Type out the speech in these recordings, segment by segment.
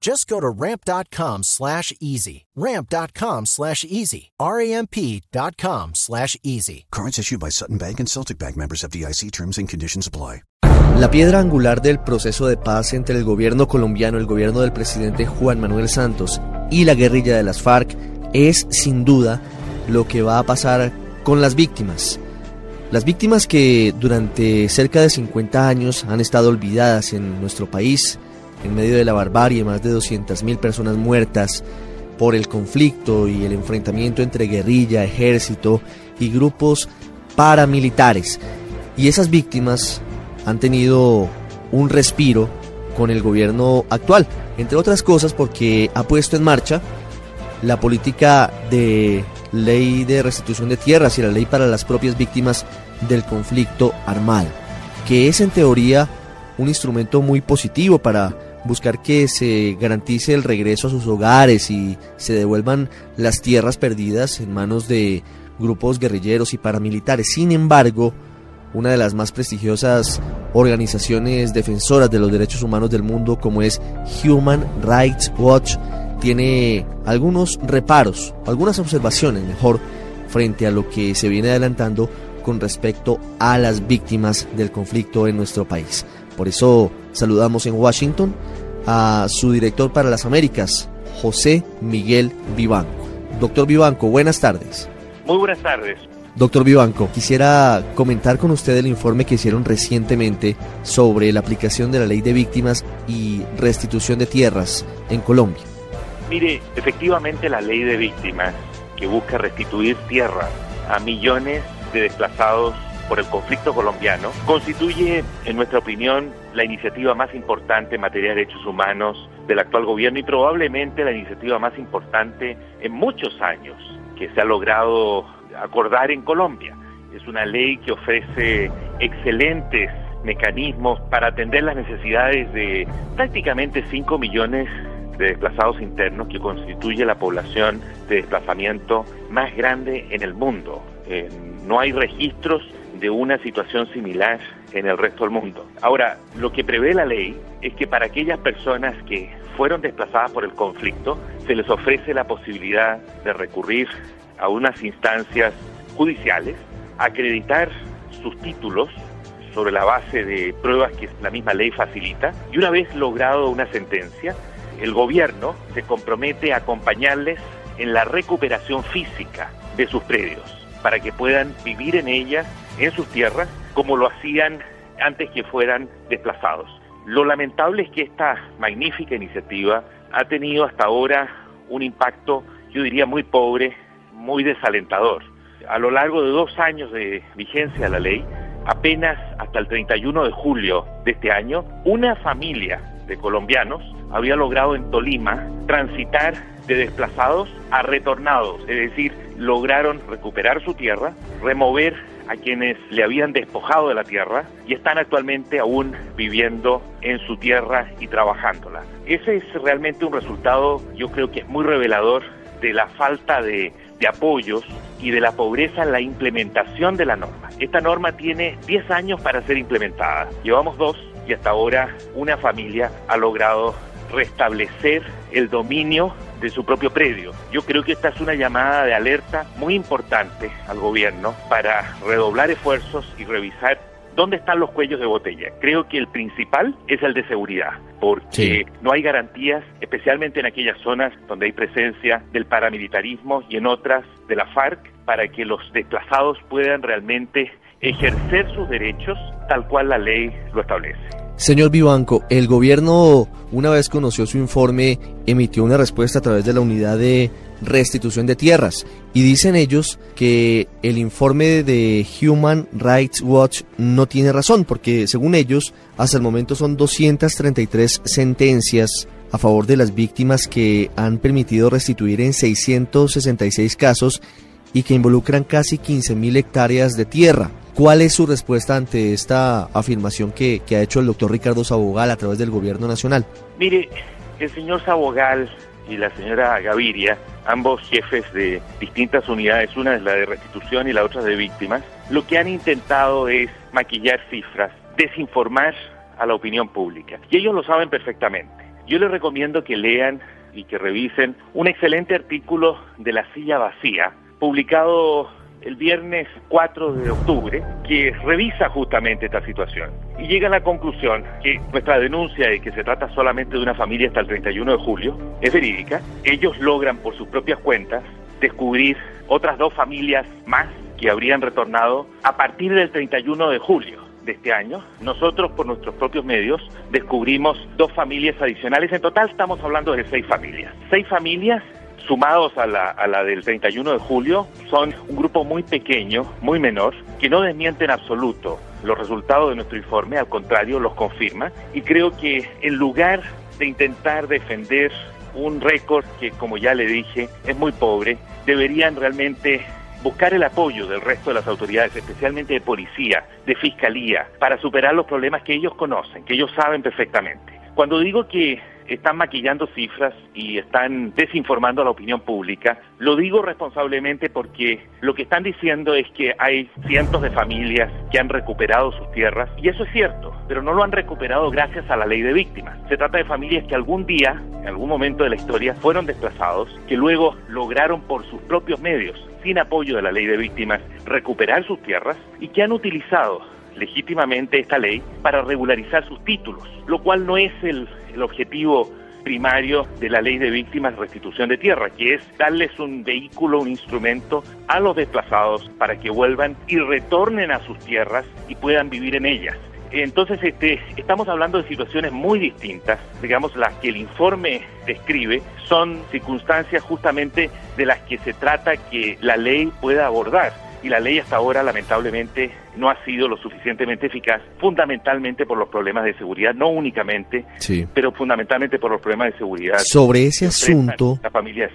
Just go to ramp.com slash easy. Ramp.com slash easy. R-A-M-P.com slash easy. Cards issued by Sutton Bank and Celtic Bank members of DIC terms and conditions apply. La piedra angular del proceso de paz entre el gobierno colombiano, el gobierno del presidente Juan Manuel Santos y la guerrilla de las FARC es sin duda lo que va a pasar con las víctimas. Las víctimas que durante cerca de 50 años han estado olvidadas en nuestro país, en medio de la barbarie, más de 200.000 personas muertas por el conflicto y el enfrentamiento entre guerrilla, ejército y grupos paramilitares. Y esas víctimas han tenido un respiro con el gobierno actual, entre otras cosas porque ha puesto en marcha la política de ley de restitución de tierras y la ley para las propias víctimas del conflicto armado, que es en teoría un instrumento muy positivo para buscar que se garantice el regreso a sus hogares y se devuelvan las tierras perdidas en manos de grupos guerrilleros y paramilitares. Sin embargo, una de las más prestigiosas organizaciones defensoras de los derechos humanos del mundo como es Human Rights Watch tiene algunos reparos, algunas observaciones mejor frente a lo que se viene adelantando con respecto a las víctimas del conflicto en nuestro país. Por eso saludamos en Washington a su director para las Américas, José Miguel Vivanco. Doctor Vivanco, buenas tardes. Muy buenas tardes. Doctor Vivanco, quisiera comentar con usted el informe que hicieron recientemente sobre la aplicación de la ley de víctimas y restitución de tierras en Colombia. Mire, efectivamente la ley de víctimas que busca restituir tierras a millones de desplazados por el conflicto colombiano, constituye, en nuestra opinión, la iniciativa más importante en materia de derechos humanos del actual gobierno y probablemente la iniciativa más importante en muchos años que se ha logrado acordar en Colombia. Es una ley que ofrece excelentes mecanismos para atender las necesidades de prácticamente 5 millones de desplazados internos que constituye la población de desplazamiento más grande en el mundo. Eh, no hay registros de una situación similar en el resto del mundo. Ahora, lo que prevé la ley es que para aquellas personas que fueron desplazadas por el conflicto, se les ofrece la posibilidad de recurrir a unas instancias judiciales, acreditar sus títulos sobre la base de pruebas que la misma ley facilita, y una vez logrado una sentencia, el gobierno se compromete a acompañarles en la recuperación física de sus predios para que puedan vivir en ellas, en sus tierras, como lo hacían antes que fueran desplazados. Lo lamentable es que esta magnífica iniciativa ha tenido hasta ahora un impacto, yo diría, muy pobre, muy desalentador. A lo largo de dos años de vigencia de la ley, apenas hasta el 31 de julio de este año, una familia de colombianos había logrado en Tolima transitar de desplazados a retornados, es decir, lograron recuperar su tierra, remover a quienes le habían despojado de la tierra y están actualmente aún viviendo en su tierra y trabajándola. Ese es realmente un resultado, yo creo que es muy revelador de la falta de, de apoyos y de la pobreza en la implementación de la norma. Esta norma tiene 10 años para ser implementada. Llevamos dos y hasta ahora una familia ha logrado restablecer el dominio de su propio predio. Yo creo que esta es una llamada de alerta muy importante al gobierno para redoblar esfuerzos y revisar dónde están los cuellos de botella. Creo que el principal es el de seguridad, porque no hay garantías, especialmente en aquellas zonas donde hay presencia del paramilitarismo y en otras de la FARC, para que los desplazados puedan realmente ejercer sus derechos tal cual la ley lo establece. Señor Vivanco, el gobierno, una vez conoció su informe, emitió una respuesta a través de la unidad de restitución de tierras y dicen ellos que el informe de Human Rights Watch no tiene razón porque según ellos hasta el momento son 233 sentencias a favor de las víctimas que han permitido restituir en 666 casos y que involucran casi 15.000 hectáreas de tierra. ¿Cuál es su respuesta ante esta afirmación que, ha hecho el doctor Ricardo Sabogal a través del gobierno nacional? Mire, el señor Sabogal y la señora Gaviria, ambos jefes de distintas unidades, una es la de restitución y la otra de víctimas, lo que han intentado es maquillar cifras, desinformar a la opinión pública. Y ellos lo saben perfectamente. Yo les recomiendo que lean y que revisen un excelente artículo de La Silla Vacía, publicado el viernes 4 de octubre, que revisa justamente esta situación y llega a la conclusión que nuestra denuncia de que se trata solamente de una familia hasta el 31 de julio es verídica. Ellos logran por sus propias cuentas descubrir otras dos familias más que habrían retornado a partir del 31 de julio de este año. Nosotros por nuestros propios medios descubrimos dos familias adicionales. En total estamos hablando de seis familias. Seis familias sumados a la, del 31 de julio, son un grupo muy pequeño, muy menor, que no desmiente en absoluto los resultados de nuestro informe, al contrario, los confirma. Y creo que en lugar de intentar defender un récord que, como ya le dije, es muy pobre, deberían realmente buscar el apoyo del resto de las autoridades, especialmente de policía, de fiscalía, para superar los problemas que ellos conocen, que ellos saben perfectamente. Cuando digo que están maquillando cifras y están desinformando a la opinión pública. Lo digo responsablemente porque lo que están diciendo es que hay cientos de familias que han recuperado sus tierras y eso es cierto, pero no lo han recuperado gracias a la ley de víctimas. Se trata de familias que algún día, en algún momento de la historia, fueron desplazados, que luego lograron por sus propios medios, sin apoyo de la ley de víctimas, recuperar sus tierras y que han utilizado legítimamente esta ley para regularizar sus títulos, lo cual no es el, objetivo primario de la ley de víctimas de restitución de tierra, que es darles un vehículo, un instrumento a los desplazados para que vuelvan y retornen a sus tierras y puedan vivir en ellas. Entonces, este, estamos hablando de situaciones muy distintas, digamos, las que el informe describe son circunstancias justamente de las que se trata que la ley pueda abordar y la ley hasta ahora lamentablemente no ha sido lo suficientemente eficaz, fundamentalmente por los problemas de seguridad, no únicamente, pero fundamentalmente por los problemas de seguridad. Sobre ese asunto, la familia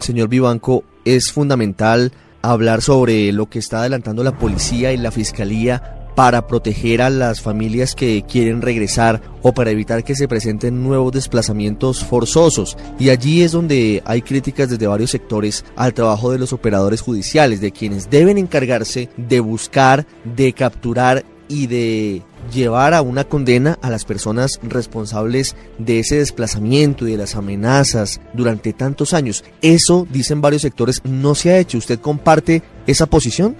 señor Vivanco, es fundamental hablar sobre lo que está adelantando la policía y la fiscalía para proteger a las familias que quieren regresar o para evitar que se presenten nuevos desplazamientos forzosos. Y allí es donde hay críticas desde varios sectores al trabajo de los operadores judiciales, de quienes deben encargarse de buscar, de capturar y de llevar a una condena a las personas responsables de ese desplazamiento y de las amenazas durante tantos años. Eso, dicen varios sectores, no se ha hecho. ¿Usted comparte esa posición?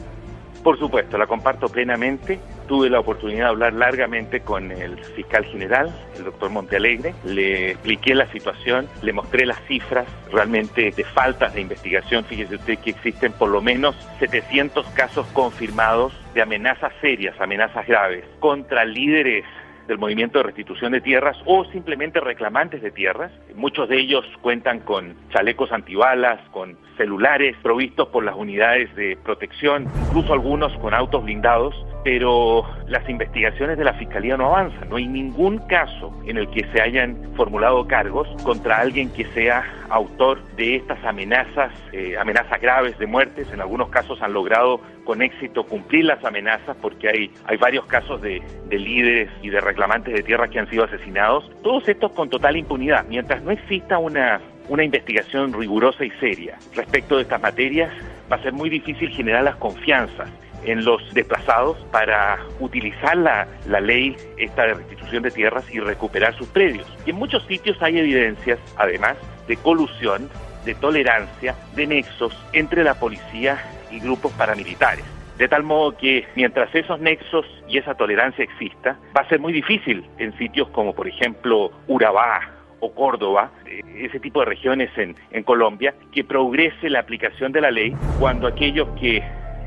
Por supuesto, la comparto plenamente. Tuve la oportunidad de hablar largamente con el fiscal general, el doctor Montealegre. Le expliqué la situación, le mostré las cifras realmente de faltas de investigación. Fíjese usted que existen por lo menos 700 casos confirmados de amenazas serias, amenazas graves contra líderes del movimiento de restitución de tierras o simplemente reclamantes de tierras. Muchos de ellos cuentan con chalecos antibalas, con celulares provistos por las unidades de protección, incluso algunos con autos blindados, pero las investigaciones de la Fiscalía no avanzan. No hay ningún caso en el que se hayan formulado cargos contra alguien que sea autor de estas amenazas, eh, amenazas graves de muertes. En algunos casos han logrado con éxito cumplir las amenazas porque hay, hay varios casos de, de líderes y de reclamantes de tierra que han sido asesinados. Todos estos con total impunidad. Mientras no exista una una investigación rigurosa y seria respecto de estas materias, va a ser muy difícil generar las confianzas en los desplazados para utilizar la, la, ley esta de restitución de tierras y recuperar sus predios. Y en muchos sitios hay evidencias, además, de colusión, de tolerancia, de nexos entre la policía y grupos paramilitares. De tal modo que mientras esos nexos y esa tolerancia exista, va a ser muy difícil en sitios como por ejemplo Urabá, o Córdoba, eh, ese tipo de regiones en, en Colombia, que progrese la aplicación de la ley cuando aquellos que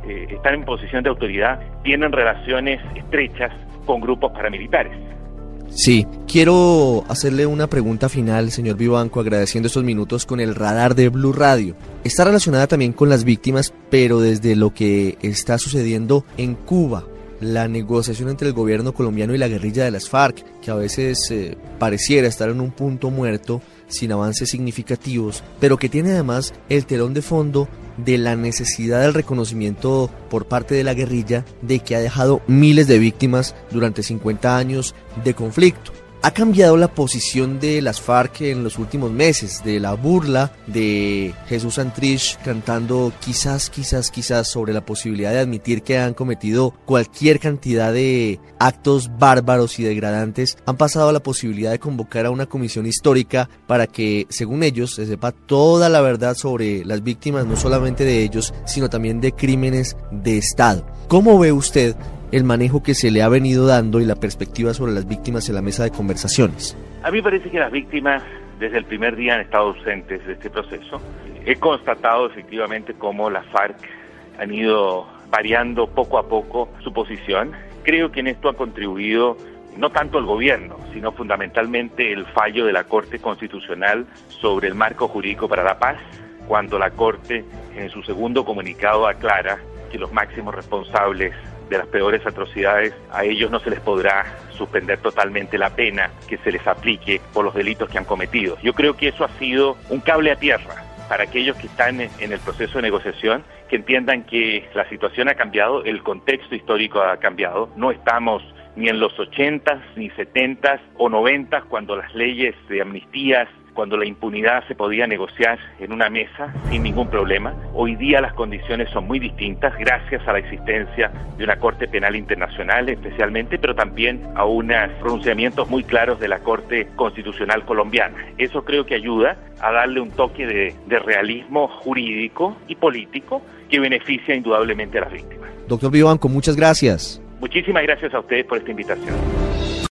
eh, están en posición de autoridad tienen relaciones estrechas con grupos paramilitares. Sí, quiero hacerle una pregunta final, señor Vivanco, agradeciendo estos minutos con el radar de Blue Radio. Está relacionada también con las víctimas, pero desde lo que está sucediendo en Cuba, la negociación entre el gobierno colombiano y la guerrilla de las FARC, que a veces eh, pareciera estar en un punto muerto, sin avances significativos, pero que tiene además el telón de fondo de la necesidad del reconocimiento por parte de la guerrilla de que ha dejado miles de víctimas durante 50 años de conflicto. Ha cambiado la posición de las FARC en los últimos meses, de la burla de Jesús Santrich cantando quizás, quizás, quizás sobre la posibilidad de admitir que han cometido cualquier cantidad de actos bárbaros y degradantes, han pasado a la posibilidad de convocar a una comisión histórica para que, según ellos, se sepa toda la verdad sobre las víctimas, no solamente de ellos, sino también de crímenes de Estado. ¿Cómo ve usted el manejo que se le ha venido dando y la perspectiva sobre las víctimas en la mesa de conversaciones? A mí parece que las víctimas desde el primer día han estado ausentes de este proceso. He constatado efectivamente cómo las FARC han ido variando poco a poco su posición. Creo que en esto ha contribuido no tanto el gobierno, sino fundamentalmente el fallo de la Corte Constitucional sobre el marco jurídico para la paz, cuando la Corte en su segundo comunicado aclara que los máximos responsables de las peores atrocidades, a ellos no se les podrá suspender totalmente la pena que se les aplique por los delitos que han cometido. Yo creo que eso ha sido un cable a tierra para aquellos que están en el proceso de negociación, que entiendan que la situación ha cambiado, el contexto histórico ha cambiado, no estamos ni en los 80 ni 70 o 90 cuando las leyes de amnistías cuando la impunidad se podía negociar en una mesa sin ningún problema. Hoy día las condiciones son muy distintas gracias a la existencia de una Corte Penal Internacional especialmente, pero también a unos pronunciamientos muy claros de la Corte Constitucional Colombiana. Eso creo que ayuda a darle un toque de, de realismo jurídico y político que beneficia indudablemente a las víctimas. Doctor Vivanco, muchas gracias. Muchísimas gracias a ustedes por esta invitación.